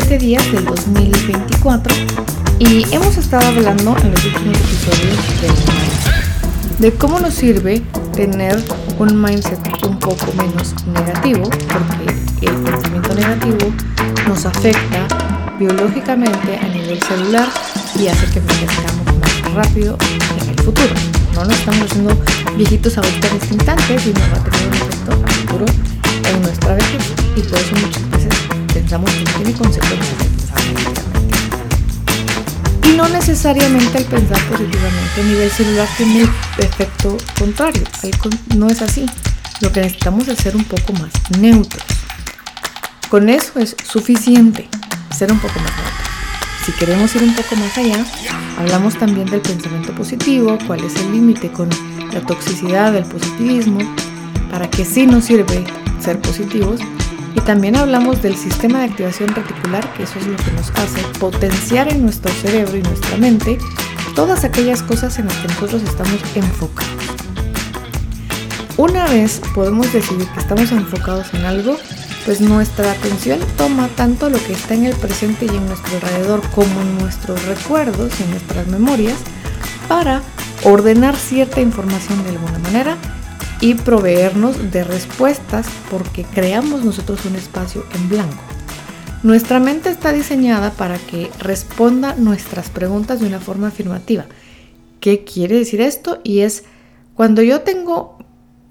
67 días del 2024 y hemos estado hablando en los últimos episodios de, de cómo nos sirve tener un mindset un poco menos negativo, porque el pensamiento negativo nos afecta biológicamente a nivel celular y hace que envejezcamos más rápido en el futuro. No nos estamos haciendo viejitos ahorita en este instante, sino va a tener un efecto a futuro en nuestra vejez y por eso muchas veces pensamos tiene consecuencias. Y no necesariamente el pensar positivamente a nivel celular tiene el efecto contrario. No es así. Lo que necesitamos es ser un poco más neutros. Con eso es suficiente ser un poco más neutros. Si queremos ir un poco más allá, hablamos también del pensamiento positivo, cuál es el límite con la toxicidad del positivismo, para que sí nos sirve ser positivos y también hablamos del sistema de activación reticular, que eso es lo que nos hace potenciar en nuestro cerebro y nuestra mente todas aquellas cosas en las que nosotros estamos enfocados. Una vez podemos decidir que estamos enfocados en algo, pues nuestra atención toma tanto lo que está en el presente y en nuestro alrededor como en nuestros recuerdos y en nuestras memorias para ordenar cierta información de alguna manera y proveernos de respuestas porque creamos nosotros un espacio en blanco. Nuestra mente está diseñada para que responda nuestras preguntas de una forma afirmativa. ¿Qué quiere decir esto? Y es cuando yo tengo,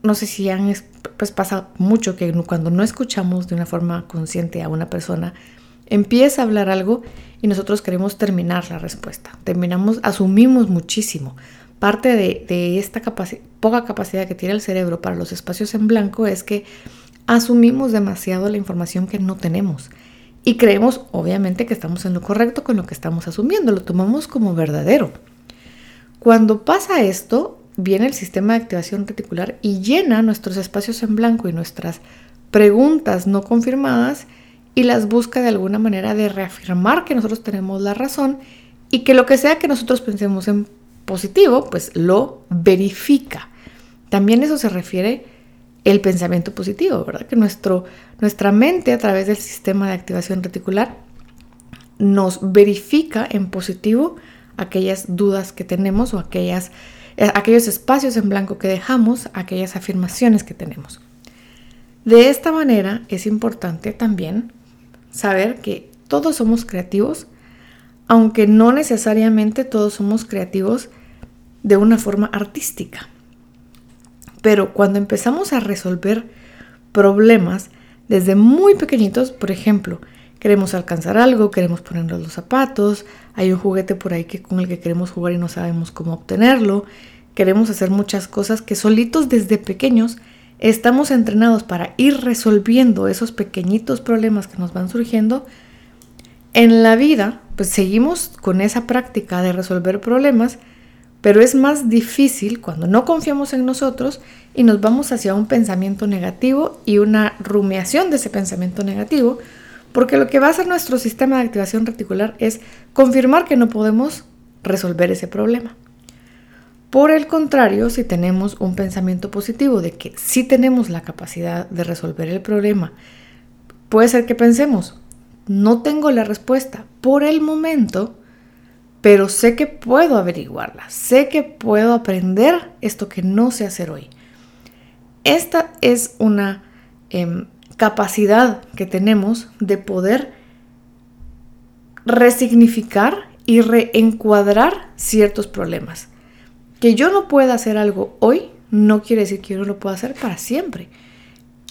no sé si han, pues pasa mucho que cuando no escuchamos de una forma consciente a una persona, empieza a hablar algo y nosotros queremos terminar la respuesta. Terminamos, asumimos muchísimo. Parte de, esta poca capacidad que tiene el cerebro para los espacios en blanco es que asumimos demasiado la información que no tenemos y creemos obviamente que estamos en lo correcto con lo que estamos asumiendo, lo tomamos como verdadero. Cuando pasa esto, viene el sistema de activación reticular y llena nuestros espacios en blanco y nuestras preguntas no confirmadas y las busca de alguna manera de reafirmar que nosotros tenemos la razón y que lo que sea que nosotros pensemos en positivo, pues lo verifica. También eso se refiere el pensamiento positivo, ¿verdad? Que nuestro, nuestra mente a través del sistema de activación reticular nos verifica en positivo aquellas dudas que tenemos o aquellas, eh, aquellos espacios en blanco que dejamos, aquellas afirmaciones que tenemos. De esta manera es importante también saber que todos somos creativos aunque no necesariamente todos somos creativos de una forma artística. Pero cuando empezamos a resolver problemas desde muy pequeñitos, por ejemplo, queremos alcanzar algo, queremos ponernos los zapatos, hay un juguete por ahí que, con el que queremos jugar y no sabemos cómo obtenerlo, queremos hacer muchas cosas que solitos desde pequeños estamos entrenados para ir resolviendo esos pequeñitos problemas que nos van surgiendo en la vida pues seguimos con esa práctica de resolver problemas, pero es más difícil cuando no confiamos en nosotros y nos vamos hacia un pensamiento negativo y una rumiación de ese pensamiento negativo, porque lo que va a hacer nuestro sistema de activación reticular es confirmar que no podemos resolver ese problema. Por el contrario, si tenemos un pensamiento positivo de que sí tenemos la capacidad de resolver el problema, puede ser que pensemos, no tengo la respuesta por el momento, pero sé que puedo averiguarla, sé que puedo aprender esto que no sé hacer hoy. Esta es una em, capacidad que tenemos de poder resignificar y reencuadrar ciertos problemas. Que yo no pueda hacer algo hoy no quiere decir que yo no lo pueda hacer para siempre.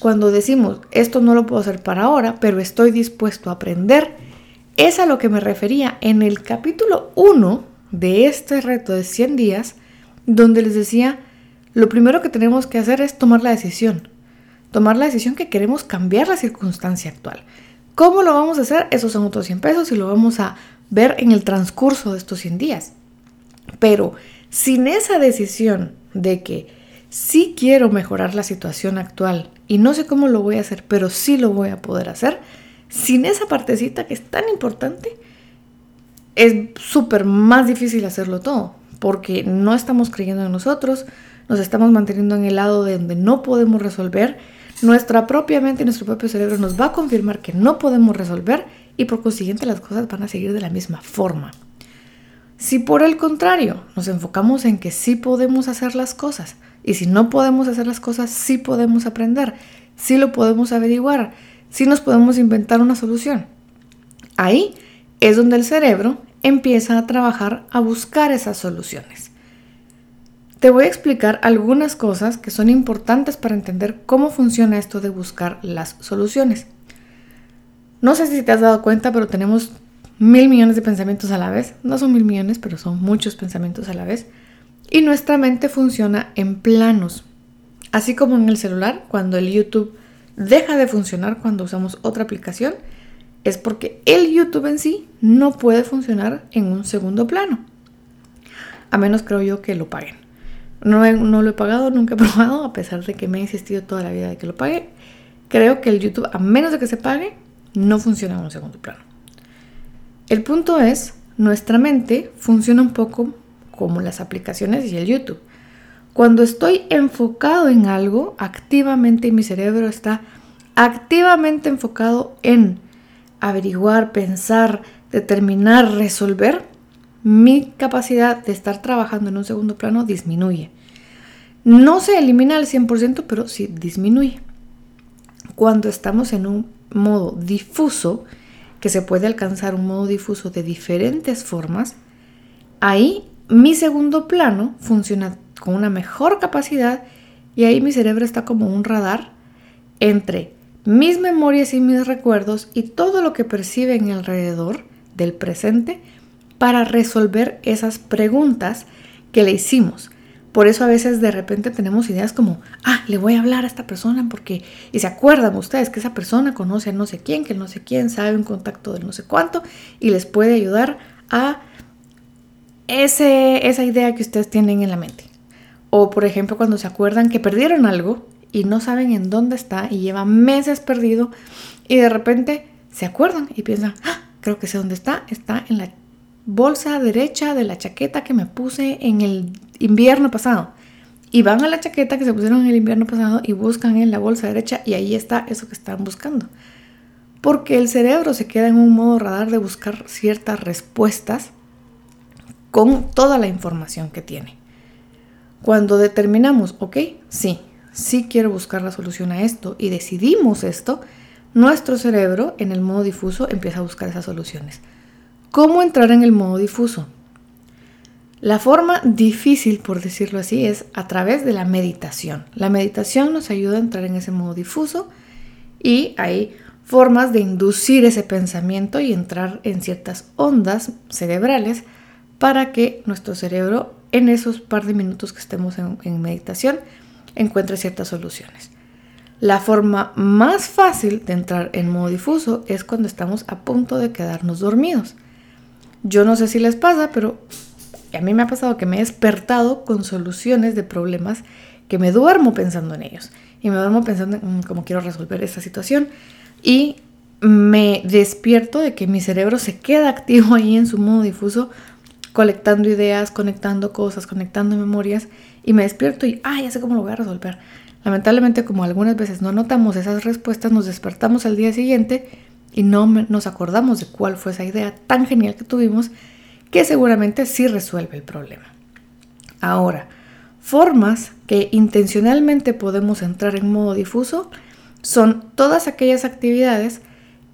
Cuando decimos, esto no lo puedo hacer para ahora, pero estoy dispuesto a aprender, es a lo que me refería en el capítulo 1 de este reto de 100 días, donde les decía, lo primero que tenemos que hacer es tomar la decisión. Tomar la decisión que queremos cambiar la circunstancia actual. ¿Cómo lo vamos a hacer? Esos son otros 100 pesos y lo vamos a ver en el transcurso de estos 100 días. Pero sin esa decisión de que si quiero mejorar la situación actual y no sé cómo lo voy a hacer, pero sí lo voy a poder hacer, sin esa partecita que es tan importante, es súper más difícil hacerlo todo, porque no estamos creyendo en nosotros, nos estamos manteniendo en el lado de donde no podemos resolver, nuestra propia mente nuestro propio cerebro nos va a confirmar que no podemos resolver y por consiguiente las cosas van a seguir de la misma forma. Si por el contrario nos enfocamos en que sí podemos hacer las cosas y si no podemos hacer las cosas, sí podemos aprender, sí lo podemos averiguar, sí nos podemos inventar una solución. Ahí es donde el cerebro empieza a trabajar a buscar esas soluciones. Te voy a explicar algunas cosas que son importantes para entender cómo funciona esto de buscar las soluciones. No sé si te has dado cuenta, pero tenemos mil millones de pensamientos a la vez. No son mil millones, pero son muchos pensamientos a la vez. Y nuestra mente funciona en planos. Así como en el celular, cuando el YouTube deja de funcionar cuando usamos otra aplicación, es porque el YouTube en sí no puede funcionar en un segundo plano. A menos creo yo que lo paguen. No, lo he pagado, nunca he probado, a pesar de que me he insistido toda la vida de que lo pague. Creo que el YouTube, a menos de que se pague, no funciona en un segundo plano. El punto es, nuestra mente funciona un poco como las aplicaciones y el YouTube. Cuando estoy enfocado en algo, activamente mi cerebro está activamente enfocado en averiguar, pensar, determinar, resolver, mi capacidad de estar trabajando en un segundo plano disminuye. No se elimina al 100%, pero sí disminuye. Cuando estamos en un modo difuso, que se puede alcanzar un modo difuso de diferentes formas, ahí mi segundo plano funciona con una mejor capacidad y ahí mi cerebro está como un radar entre mis memorias y mis recuerdos y todo lo que percibe en alrededor del presente para resolver esas preguntas que le hicimos. Por eso a veces de repente tenemos ideas como, ah, le voy a hablar a esta persona porque, y se acuerdan ustedes que esa persona conoce a no sé quién, que no sé quién sabe un contacto de no sé cuánto y les puede ayudar a ese, esa idea que ustedes tienen en la mente. O por ejemplo cuando se acuerdan que perdieron algo y no saben en dónde está y lleva meses perdido y de repente se acuerdan y piensan, ah, creo que sé dónde está, está en la bolsa derecha de la chaqueta que me puse en el invierno pasado. Y van a la chaqueta que se pusieron en el invierno pasado y buscan en la bolsa derecha y ahí está eso que están buscando. Porque el cerebro se queda en un modo radar de buscar ciertas respuestas con toda la información que tiene. Cuando determinamos, ok, sí, sí quiero buscar la solución a esto y decidimos esto, nuestro cerebro en el modo difuso empieza a buscar esas soluciones. ¿Cómo entrar en el modo difuso? La forma difícil, por decirlo así, es a través de la meditación. La meditación nos ayuda a entrar en ese modo difuso y hay formas de inducir ese pensamiento y entrar en ciertas ondas cerebrales para que nuestro cerebro en esos par de minutos que estemos en, meditación encuentre ciertas soluciones. La forma más fácil de entrar en modo difuso es cuando estamos a punto de quedarnos dormidos. Yo no sé si les pasa, pero a mí me ha pasado que me he despertado con soluciones de problemas que me duermo pensando en ellos. Y me duermo pensando en mm, cómo quiero resolver esta situación. Y me despierto de que mi cerebro se queda activo ahí en su modo difuso, colectando ideas, conectando cosas, conectando memorias y me despierto y, ah, ya sé cómo lo voy a resolver. Lamentablemente, como algunas veces no notamos esas respuestas, nos despertamos al día siguiente y no nos acordamos de cuál fue esa idea tan genial que tuvimos, que seguramente sí resuelve el problema. Ahora, formas que intencionalmente podemos entrar en modo difuso son todas aquellas actividades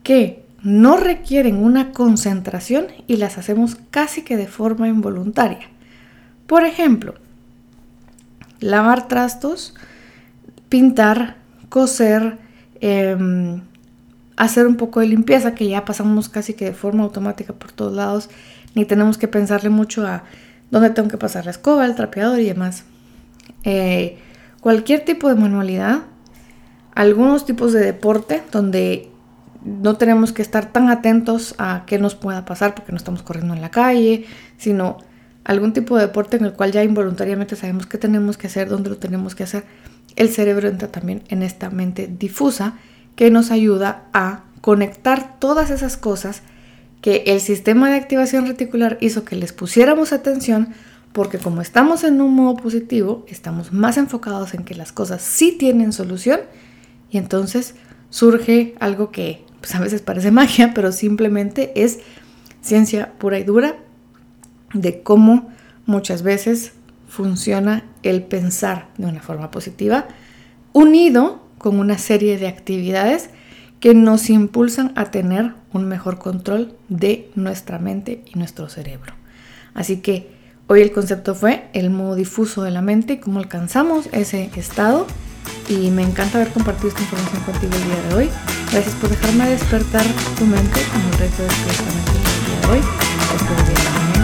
que no requieren una concentración y las hacemos casi que de forma involuntaria. Por ejemplo, lavar trastos, pintar, coser, em, hacer un poco de limpieza, que ya pasamos casi que de forma automática por todos lados, ni tenemos que pensarle mucho a dónde tengo que pasar la escoba, el trapeador y demás. Eh, cualquier tipo de manualidad, algunos tipos de deporte donde no tenemos que estar tan atentos a qué nos pueda pasar porque no estamos corriendo en la calle, sino algún tipo de deporte en el cual ya involuntariamente sabemos qué tenemos que hacer, dónde lo tenemos que hacer, el cerebro entra también en esta mente difusa que nos ayuda a conectar todas esas cosas que el sistema de activación reticular hizo que les pusiéramos atención porque como estamos en un modo positivo, estamos más enfocados en que las cosas sí tienen solución y entonces surge algo que pues, a veces parece magia, pero simplemente es ciencia pura y dura de cómo muchas veces funciona el pensar de una forma positiva, unido con una serie de actividades que nos impulsan a tener un mejor control de nuestra mente y nuestro cerebro. Así que hoy el concepto fue el modo difuso de la mente y cómo alcanzamos ese estado. Y me encanta haber compartido esta información contigo el día de hoy. Gracias por dejarme despertar tu mente como el reto de despertar el día de hoy.